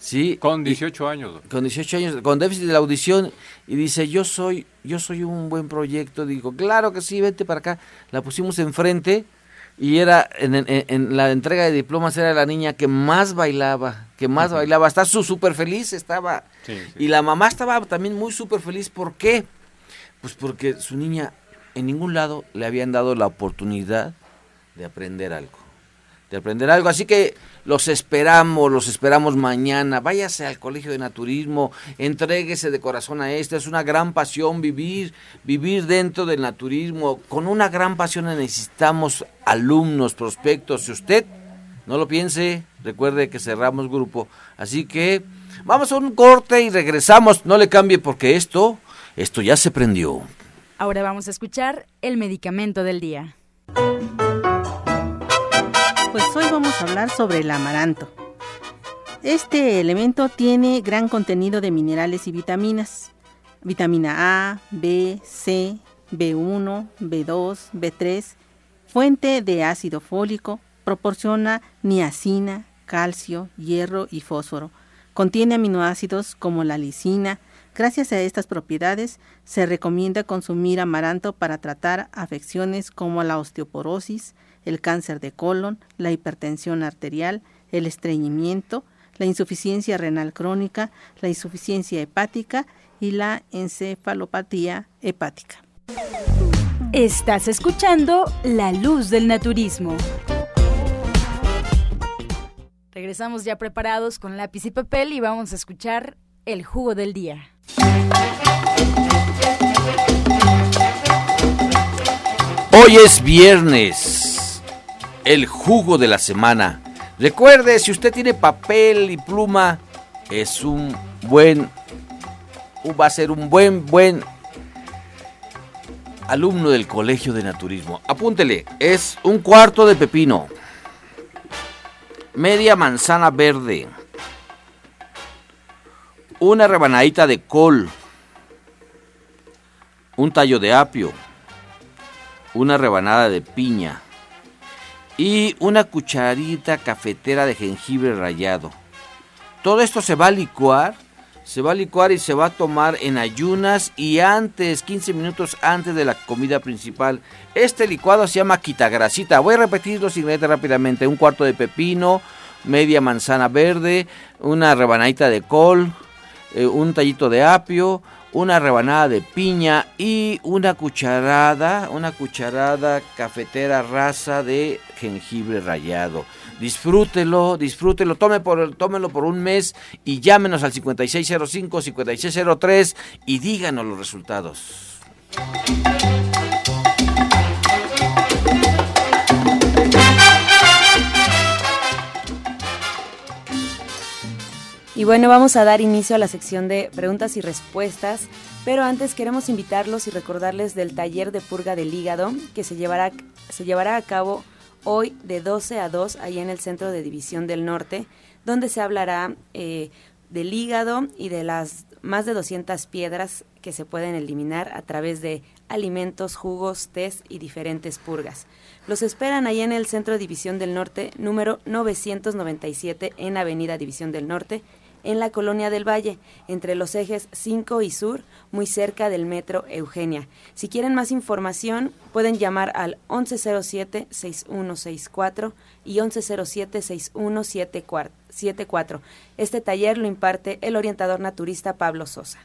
Sí. Con 18 años. Con 18 año con déficit de la audición y dice, yo soy, yo soy un buen proyecto. Digo, claro que sí, vete para acá. La pusimos enfrente y era, en, la entrega de diplomas era la niña que más bailaba, que más bailaba. Está súper feliz, estaba. Y la mamá estaba también muy súper feliz. ¿Por qué? Pues porque su niña en ningún lado le habían dado la oportunidad de aprender algo de aprender algo. Así que los esperamos, los esperamos mañana. Váyase al Colegio de Naturismo, entréguese de corazón a esto. Es una gran pasión vivir, vivir dentro del naturismo. Con una gran pasión necesitamos alumnos, prospectos. Si usted no lo piense, recuerde que cerramos grupo. Así que vamos a un corte y regresamos. No le cambie porque esto, esto ya se prendió. Ahora vamos a escuchar el medicamento del día. Pues hoy vamos a hablar sobre el amaranto. Este elemento tiene gran contenido de minerales y vitaminas. Vitamina A, B, C, B1, B2, B3, fuente de ácido fólico, proporciona niacina, calcio, hierro y fósforo. Contiene aminoácidos como la lisina. Gracias a estas propiedades, se recomienda consumir amaranto para tratar afecciones como la osteoporosis, el cáncer de colon, la hipertensión arterial, el estreñimiento, la insuficiencia renal crónica, la insuficiencia hepática y la encefalopatía hepática. Estás escuchando La Luz del Naturismo. Regresamos ya preparados con lápiz y papel y vamos a escuchar el jugo del día. Hoy es viernes el jugo de la semana. Recuerde, si usted tiene papel y pluma, es un buen, va a ser un buen, buen alumno del Colegio de Naturismo. Apúntele, es un cuarto de pepino, media manzana verde, una rebanadita de col, un tallo de apio, una rebanada de piña, y una cucharita cafetera de jengibre rallado. Todo esto se va a licuar, se va a licuar y se va a tomar en ayunas y antes, 15 minutos antes de la comida principal. Este licuado se llama quitagrasita. Voy a repetir los ingredientes rápidamente. Un cuarto de pepino, media manzana verde, una rebanadita de col, eh, un tallito de apio, una rebanada de piña y una cucharada, una cucharada cafetera rasa de jengibre rallado. Disfrútelo, disfrútelo, tome por, tómelo por un mes y llámenos al 5605-5603 y díganos los resultados. Y bueno, vamos a dar inicio a la sección de preguntas y respuestas, pero antes queremos invitarlos y recordarles del taller de purga del hígado que se llevará, se llevará a cabo hoy de 12 a 2 ahí en el Centro de División del Norte, donde se hablará eh, del hígado y de las más de 200 piedras que se pueden eliminar a través de alimentos, jugos, tés y diferentes purgas. Los esperan ahí en el Centro de División del Norte, número 997 en Avenida División del Norte, en la colonia del Valle, entre los ejes 5 y Sur, muy cerca del metro Eugenia. Si quieren más información, pueden llamar al 1107-6164 y 1107-6174. Este taller lo imparte el orientador naturista Pablo Sosa.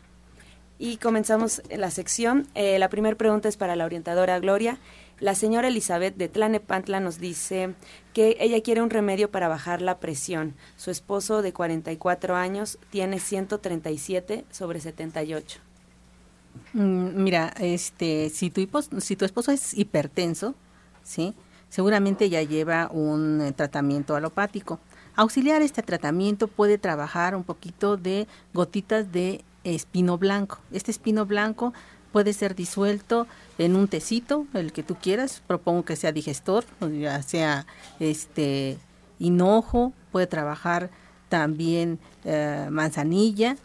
Y comenzamos la sección. Eh, la primera pregunta es para la orientadora Gloria. La señora Elizabeth de Tlanepantla nos dice que ella quiere un remedio para bajar la presión. Su esposo de 44 años tiene 137 sobre 78. Mm, mira, este, si tu, si tu esposo es hipertenso, ¿sí? seguramente ya lleva un eh, tratamiento alopático. Auxiliar este tratamiento puede trabajar un poquito de gotitas de espino blanco. Este espino blanco puede ser disuelto en un tecito, el que tú quieras, propongo que sea digestor, ya sea este hinojo, puede trabajar también eh, manzanilla,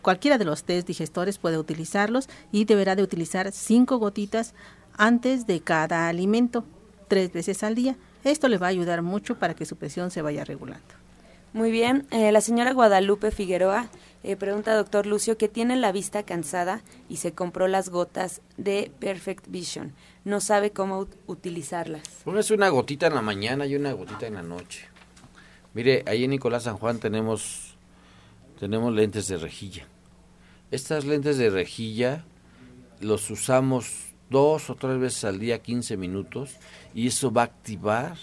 cualquiera de los test digestores puede utilizarlos y deberá de utilizar cinco gotitas antes de cada alimento, tres veces al día. Esto le va a ayudar mucho para que su presión se vaya regulando. Muy bien, eh, la señora Guadalupe Figueroa eh, pregunta doctor Lucio que tiene la vista cansada y se compró las gotas de Perfect Vision. No sabe cómo utilizarlas. Una es una gotita en la mañana y una gotita en la noche. Mire, ahí en Nicolás San Juan tenemos, tenemos lentes de rejilla. Estas lentes de rejilla los usamos dos o tres veces al día, 15 minutos, y eso va a activar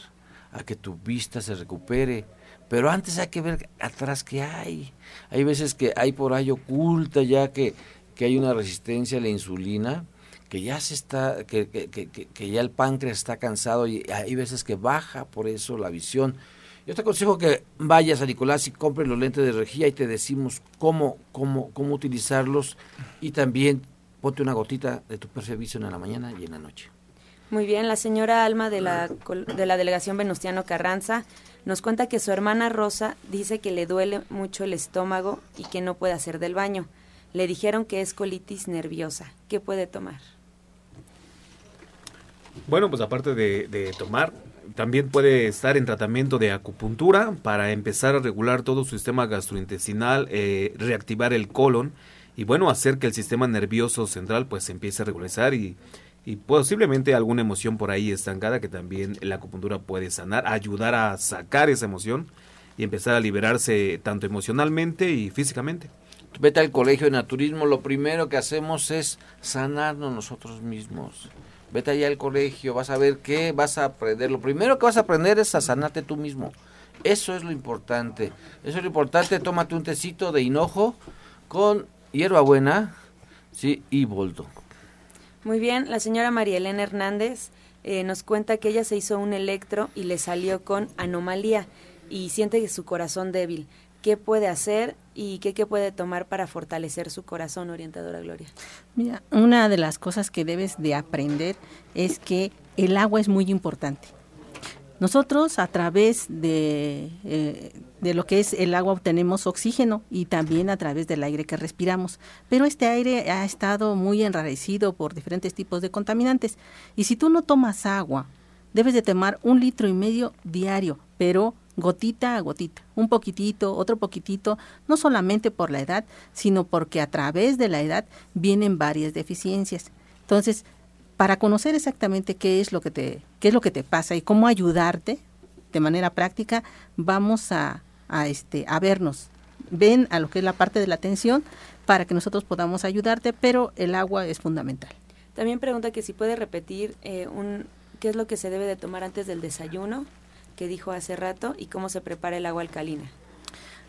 a que tu vista se recupere. Pero antes hay que ver atrás qué hay. Hay veces que hay por ahí oculta ya que, que hay una resistencia a la insulina, que ya se está, que, que, que, que ya el páncreas está cansado y hay veces que baja por eso la visión. Yo te aconsejo que vayas a Nicolás y compres los lentes de rejilla y te decimos cómo, cómo, cómo utilizarlos y también ponte una gotita de tu Perfect en la mañana y en la noche. Muy bien, la señora Alma de la, de la delegación Venustiano Carranza nos cuenta que su hermana Rosa dice que le duele mucho el estómago y que no puede hacer del baño. Le dijeron que es colitis nerviosa. ¿Qué puede tomar? Bueno, pues aparte de, tomar, también puede estar en tratamiento de acupuntura para empezar a regular todo su sistema gastrointestinal, eh, reactivar el colon y bueno, hacer que el sistema nervioso central pues empiece a regularizar y, y posiblemente alguna emoción por ahí estancada que también la acupuntura puede sanar, ayudar a sacar esa emoción y empezar a liberarse tanto emocionalmente y físicamente. Vete al colegio de naturismo, lo primero que hacemos es sanarnos nosotros mismos vete allá al colegio, vas a ver qué vas a aprender. Lo primero que vas a aprender es a sanarte tú mismo. Eso es lo importante. Eso es lo importante. Tómate un tecito de hinojo con hierbabuena sí, y boldo. Muy bien, la señora María Elena Hernández eh, nos cuenta que ella se hizo un electro y le salió con anomalía y siente su corazón débil qué puede hacer y qué, qué, puede tomar para fortalecer su corazón, orientadora Gloria. Mira, una de las cosas que debes de aprender es que el agua es muy importante. Nosotros a través de, eh, de lo que es el agua obtenemos oxígeno y también a través del aire que respiramos, pero este aire ha estado muy enrarecido por diferentes tipos de contaminantes y si tú no tomas agua, debes de tomar un litro y medio diario, pero gotita a gotita, un poquitito, otro poquitito, no solamente por la edad, sino porque a través de la edad vienen varias deficiencias. Entonces, para conocer exactamente qué es lo que te, qué es lo que te pasa y cómo ayudarte de manera práctica, vamos a, a este, a vernos. Ven a lo que es la parte de la atención para que nosotros podamos ayudarte, pero el agua es fundamental. También pregunta que si puede repetir eh, un, qué es lo que se debe de tomar antes del desayuno que dijo hace rato y cómo se prepara el agua alcalina.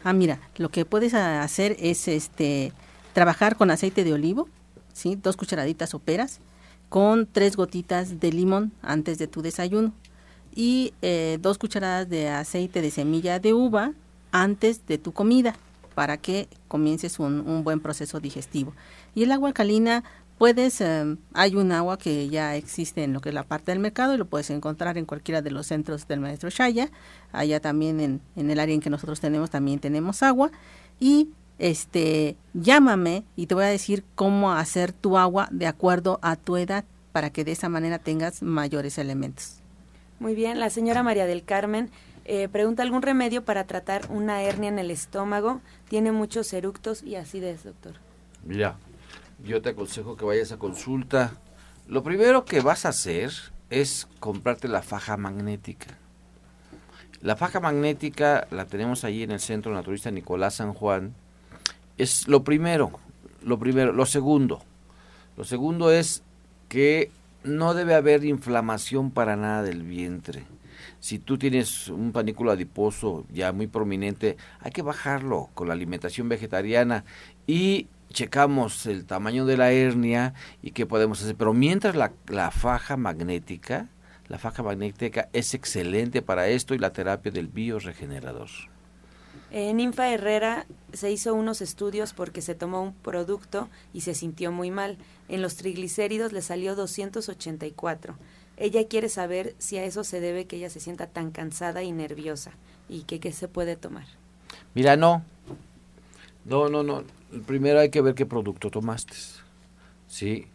Ah, mira, lo que puedes hacer es este trabajar con aceite de olivo, ¿sí? dos cucharaditas soperas, con tres gotitas de limón antes de tu desayuno y eh, dos cucharadas de aceite de semilla de uva antes de tu comida para que comiences un, un buen proceso digestivo. Y el agua alcalina Puedes, em, hay un agua que ya existe en lo que es la parte del mercado y lo puedes encontrar en cualquiera de los centros del maestro Shaya. Allá también en, en el área en que nosotros tenemos también tenemos agua. Y este, llámame y te voy a decir cómo hacer tu agua de acuerdo a tu edad para que de esa manera tengas mayores elementos. Muy bien, la señora María del Carmen eh, pregunta algún remedio para tratar una hernia en el estómago. Tiene muchos eructos y acidez, doctor. Mira, yo te aconsejo que vayas a consulta. Lo primero que vas a hacer es comprarte la faja magnética. La faja magnética la tenemos allí en el Centro Naturista Nicolás San Juan. Es lo primero, lo primero, lo segundo. Lo segundo es que no debe haber inflamación para nada del vientre. Si tú tienes un panículo adiposo ya muy prominente, hay que bajarlo con la alimentación vegetariana y checamos el tamaño de la hernia y qué podemos hacer. Pero mientras la, la faja magnética, la faja magnética es excelente para esto y la terapia del bioregenerador. En Ninfa Herrera se hizo unos estudios porque se tomó un producto y se sintió muy mal. En los triglicéridos le salió 284. Ella quiere saber si a eso se debe que ella se sienta tan cansada y nerviosa y que qué se puede tomar. Mira, no. No, no, no primero hay que ver qué producto tomaste. ¿sí?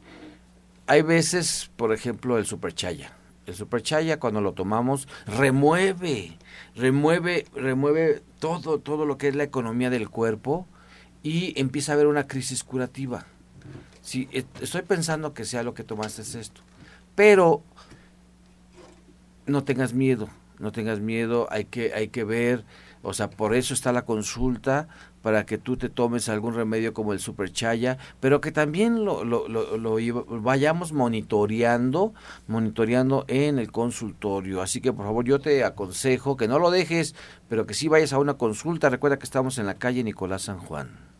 Hay veces, por ejemplo, el superchaya. El superchaya cuando lo tomamos remueve, remueve, remueve todo, todo lo que es la economía del cuerpo y empieza a haber una crisis curativa. Sí, estoy pensando que sea lo que tomaste es esto. Pero no tengas miedo, no tengas miedo, hay que, hay que ver O sea, por eso está la consulta, para que tú te tomes algún remedio como el superchaya, pero que también lo, lo, lo, vayamos monitoreando, monitoreando en el consultorio. Así que por favor yo te aconsejo que no lo dejes, pero que sí vayas a una consulta. Recuerda que estamos en la calle Nicolás San Juan.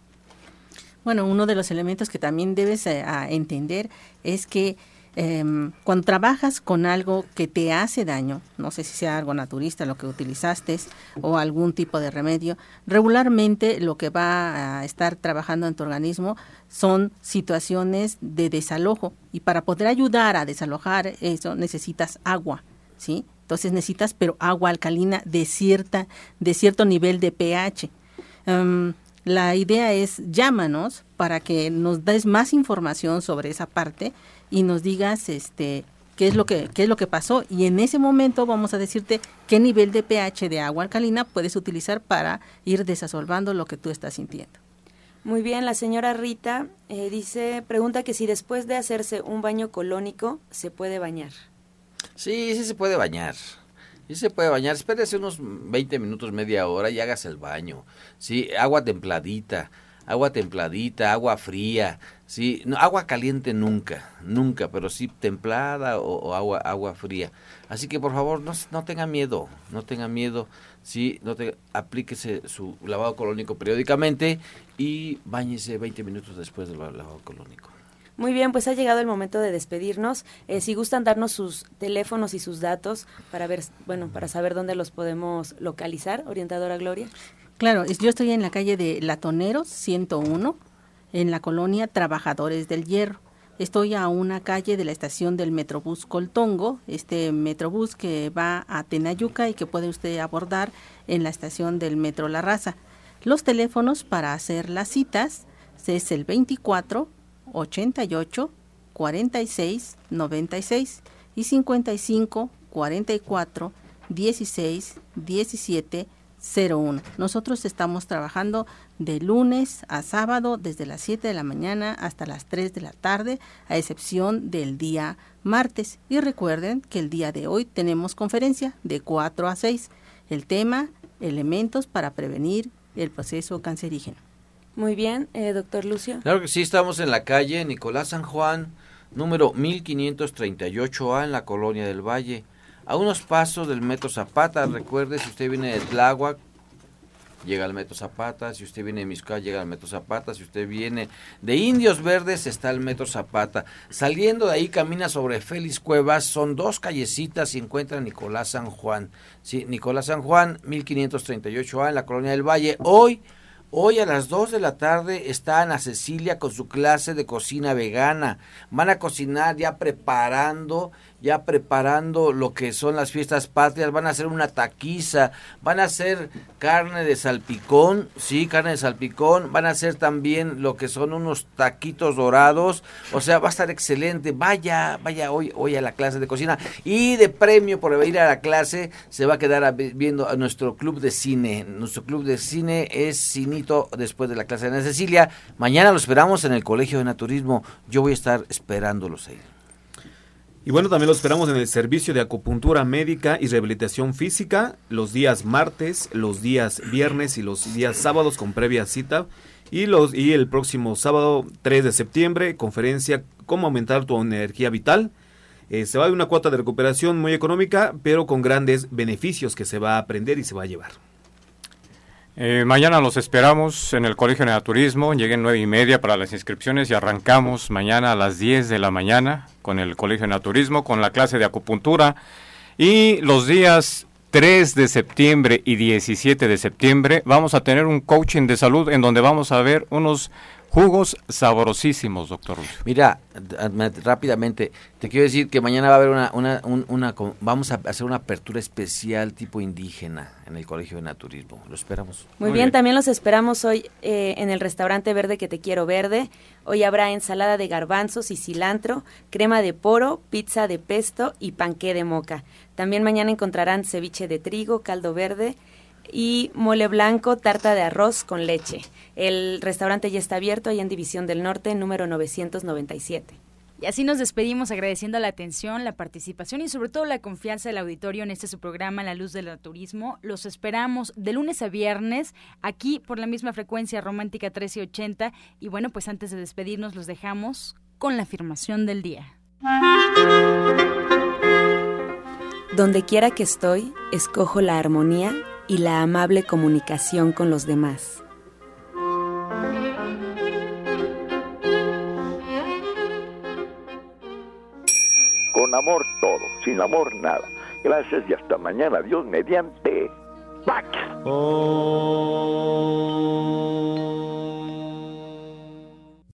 Bueno, uno de los elementos que también debes eh, entender es que eh, cuando trabajas con algo que te hace daño, no sé si sea algo naturista lo que utilizaste o algún tipo de remedio, regularmente lo que va a estar trabajando en tu organismo son situaciones de desalojo y para poder ayudar a desalojar eso necesitas agua, ¿sí? Entonces necesitas pero agua alcalina de cierta de cierto nivel de pH. Em, la idea es llámanos para que nos des más información sobre esa parte y nos digas este qué es lo que qué es lo que pasó y en ese momento vamos a decirte qué nivel de pH de agua alcalina puedes utilizar para ir desasolvando lo que tú estás sintiendo. Muy bien, la señora Rita eh, dice, pregunta que si después de hacerse un baño colónico se puede bañar. Sí, sí se puede bañar. Sí se puede bañar. Espérese unos 20 minutos, media hora y hagas el baño. Sí, agua templadita agua templadita, agua fría, sí, no, agua caliente nunca, nunca, pero sí templada o, agua agua fría. Así que por favor no, no tenga miedo, no tenga miedo, sí, no te, aplíquese su lavado colónico periódicamente y bañese 20 minutos después del lavado colónico. Muy bien, pues ha llegado el momento de despedirnos. Eh, si gustan darnos sus teléfonos y sus datos para ver, bueno, para saber dónde los podemos localizar, orientadora Gloria. Claro, yo estoy en la calle de Latoneros 101, en la colonia Trabajadores del Hierro. Estoy a una calle de la estación del Metrobús Coltongo, este Metrobús que va a Tenayuca y que puede usted abordar en la estación del Metro La Raza. Los teléfonos para hacer las citas es el 24 88 46 96 y 55 44 16 17 01. Nosotros estamos trabajando de lunes a sábado desde las 7 de la mañana hasta las 3 de la tarde, a excepción del día martes. Y recuerden que el día de hoy tenemos conferencia de 4 a 6. El tema, elementos para prevenir el proceso cancerígeno. Muy bien, eh, doctor Lucio. Claro que sí, estamos en la calle Nicolás San Juan, número 1538A en la Colonia del Valle a unos pasos del Metro Zapata. Recuerde, si usted viene de Tláhuac, llega al Metro Zapata. Si usted viene de Misca, llega al Metro Zapata. Si usted viene de Indios Verdes, está el Metro Zapata. Saliendo de ahí, camina sobre Félix Cuevas. Son dos callecitas y encuentra Nicolás San Juan. Sí, Nicolás San Juan, 1538A, en la Colonia del Valle. Hoy... Hoy a las 2 de la tarde está Ana Cecilia con su clase de cocina vegana. Van a cocinar ya preparando ya preparando lo que son las fiestas patrias, van a hacer una taquiza, van a hacer carne de salpicón, sí, carne de salpicón, van a hacer también lo que son unos taquitos dorados, o sea, va a estar excelente, vaya, vaya hoy, hoy a la clase de cocina. Y de premio por ir a la clase se va a quedar viendo a nuestro club de cine, nuestro club de cine es Cinito después de la clase de Cecilia, mañana lo esperamos en el Colegio de Naturismo, yo voy a estar esperándolos ahí. Y bueno, también lo esperamos en el servicio de acupuntura médica y rehabilitación física los días martes, los días viernes y los días sábados con previa cita. Y, los, y el próximo sábado 3 de septiembre, conferencia Cómo aumentar tu energía vital. Eh, se va de una cuota de recuperación muy económica, pero con grandes beneficios que se va a aprender y se va a llevar. Eh, mañana los esperamos en el Colegio de Naturismo. Lleguen nueve y media para las inscripciones y arrancamos mañana a las 10 de la mañana con el Colegio de Naturismo, con la clase de acupuntura. Y los días 3 de septiembre y 17 de septiembre vamos a tener un coaching de salud en donde vamos a ver unos Jugos sabrosísimos, doctor Mira, rápidamente, te quiero decir que mañana va a haber una, una, una, vamos a hacer una apertura especial tipo indígena en el Colegio de Naturismo. Lo esperamos. Muy, bien, también los esperamos hoy eh, en el restaurante verde que te quiero verde. Hoy habrá ensalada de garbanzos y cilantro, crema de poro, pizza de pesto y panqué de moca. También mañana encontrarán ceviche de trigo, caldo verde y mole blanco, tarta de arroz con leche. El restaurante ya está abierto ahí en División del Norte, número 997. Y así nos despedimos agradeciendo la atención, la participación y sobre todo la confianza del auditorio en este su programa La Luz del Turismo. Los esperamos de lunes a viernes aquí por la misma frecuencia romántica 1380 y bueno, pues antes de despedirnos los dejamos con la afirmación del día. Donde quiera que estoy, escojo la armonía y la amable comunicación con los demás. Con amor todo, sin amor nada. Gracias y hasta mañana. Dios mediante. ¡Pax! Oh.